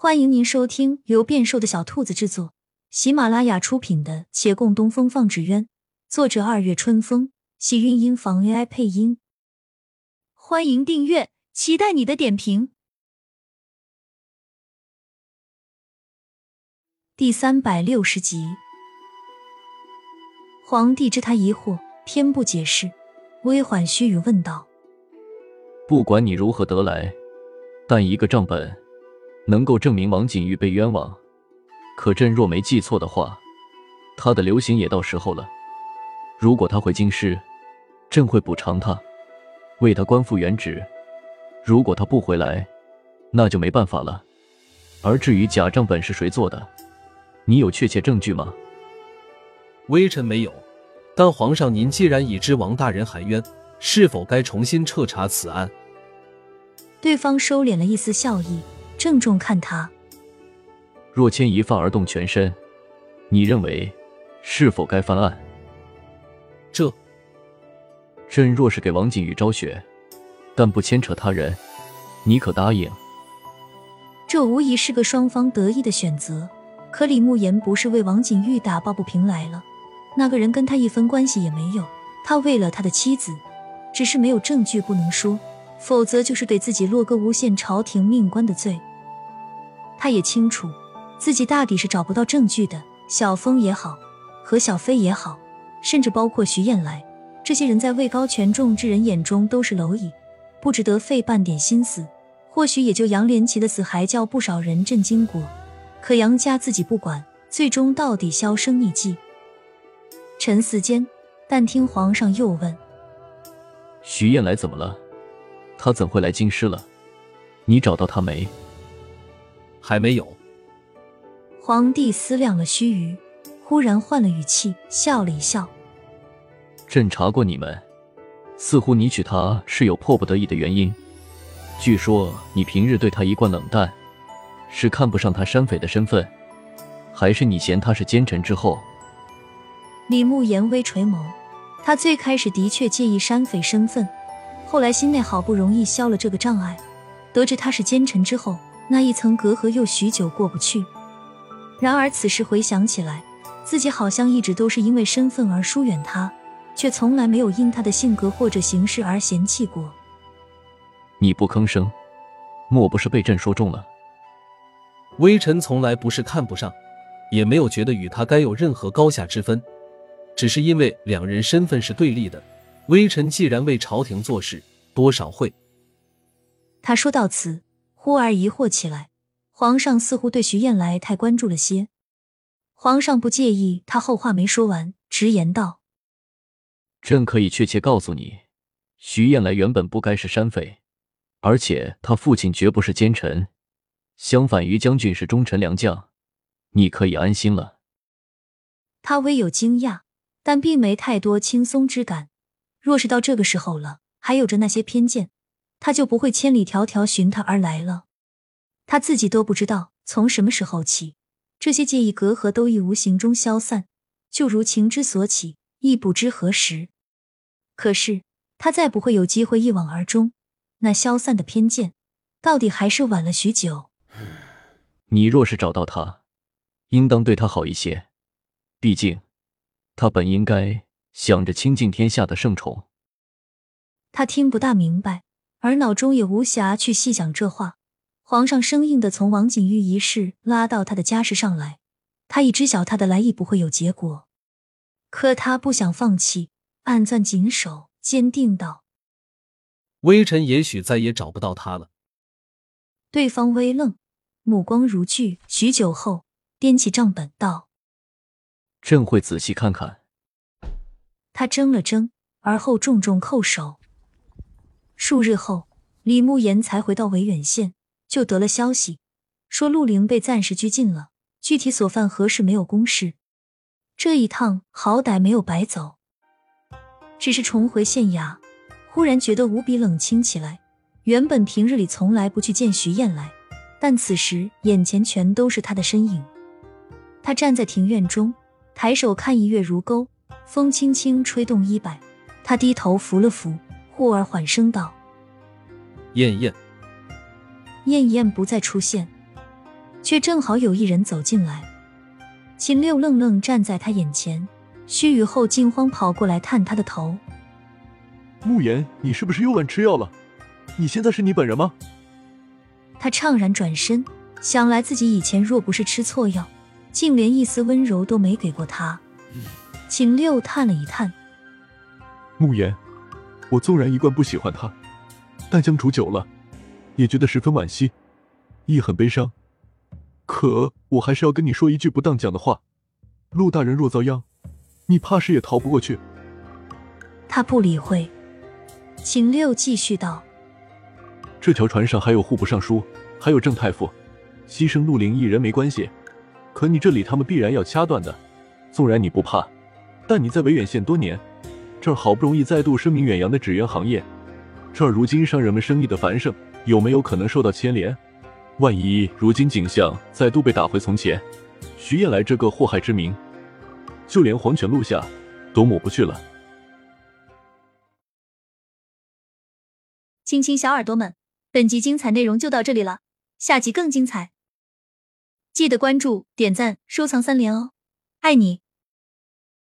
欢迎您收听由变瘦的小兔子制作、喜马拉雅出品的《且共东风放纸鸢》，作者二月春风，喜韵音房 AI 配音。欢迎订阅，期待你的点评。第三百六十集，皇帝知他疑惑，偏不解释，微缓虚语问道：“不管你如何得来，但一个账本。”能够证明王景玉被冤枉，可朕若没记错的话，他的流刑也到时候了。如果他回京师，朕会补偿他，为他官复原职；如果他不回来，那就没办法了。而至于假账本是谁做的，你有确切证据吗？微臣没有，但皇上您既然已知王大人含冤，是否该重新彻查此案？对方收敛了一丝笑意。郑重看他，若牵一发而动全身，你认为是否该翻案？这，朕若是给王景玉昭雪，但不牵扯他人，你可答应？这无疑是个双方得意的选择。可李慕言不是为王景玉打抱不平来了，那个人跟他一分关系也没有。他为了他的妻子，只是没有证据不能说，否则就是对自己落个诬陷朝廷命官的罪。他也清楚，自己大抵是找不到证据的。小峰也好，何小飞也好，甚至包括徐燕来，这些人在位高权重之人眼中都是蝼蚁，不值得费半点心思。或许也就杨连奇的死还叫不少人震惊过。可杨家自己不管，最终到底销声匿迹。沉思间，但听皇上又问：“徐燕来怎么了？他怎会来京师了？你找到他没？”还没有。皇帝思量了须臾，忽然换了语气，笑了一笑：“朕查过你们，似乎你娶她是有迫不得已的原因。据说你平日对她一贯冷淡，是看不上她山匪的身份，还是你嫌她是奸臣之后？”李牧言微垂眸，他最开始的确介意山匪身份，后来心内好不容易消了这个障碍，得知他是奸臣之后。那一层隔阂又许久过不去。然而此时回想起来，自己好像一直都是因为身份而疏远他，却从来没有因他的性格或者行事而嫌弃过。你不吭声，莫不是被朕说中了？微臣从来不是看不上，也没有觉得与他该有任何高下之分，只是因为两人身份是对立的。微臣既然为朝廷做事，多少会。他说到此。忽而疑惑起来，皇上似乎对徐燕来太关注了些。皇上不介意，他后话没说完，直言道：“朕可以确切告诉你，徐燕来原本不该是山匪，而且他父亲绝不是奸臣，相反于将军是忠臣良将，你可以安心了。”他微有惊讶，但并没太多轻松之感。若是到这个时候了，还有着那些偏见。他就不会千里迢迢寻他而来了。他自己都不知道从什么时候起，这些介意隔阂都已无形中消散，就如情之所起，亦不知何时。可是他再不会有机会一往而终。那消散的偏见，到底还是晚了许久。你若是找到他，应当对他好一些。毕竟，他本应该想着倾尽天下的圣宠。他听不大明白。而脑中也无暇去细想这话。皇上生硬的从王景玉一事拉到他的家事上来，他已知晓他的来意不会有结果，可他不想放弃，暗攥紧手，坚定道：“微臣也许再也找不到他了。”对方微愣，目光如炬，许久后掂起账本道：“朕会仔细看看。”他怔了怔，而后重重叩首。数日后，李慕言才回到维远县，就得了消息，说陆凌被暂时拘禁了。具体所犯何事没有公示。这一趟好歹没有白走，只是重回县衙，忽然觉得无比冷清起来。原本平日里从来不去见徐燕来，但此时眼前全都是他的身影。他站在庭院中，抬手看一月如钩，风轻轻吹动衣摆，他低头扶了扶。忽而缓声道：“燕燕，燕燕不再出现。”却正好有一人走进来。秦六愣愣站在他眼前，须臾后惊慌跑过来探他的头。慕言，你是不是又乱吃药了？你现在是你本人吗？他怅然转身，想来自己以前若不是吃错药，竟连一丝温柔都没给过他。秦六叹了一叹：“慕言，我纵然一贯不喜欢他，但相处久了，也觉得十分惋惜，亦很悲伤。可我还是要跟你说一句不当讲的话：陆大人若遭殃，你怕是也逃不过去。”他不理会。秦六继续道：“这条船上还有户部尚书，还有郑太傅，牺牲陆林一人没关系，可你这里他们必然要掐断的。纵然你不怕，但你在维远县多年，这儿好不容易再度声名远扬的纸鸢行业，这儿如今商人们生意的繁盛，有没有可能受到牵连？万一如今景象再度被打回从前，徐燕来这个祸害之名，就连黄泉路下都抹不去了。”亲亲小耳朵们，本集精彩内容就到这里了，下集更精彩，记得关注、点赞、收藏三连哦，爱你！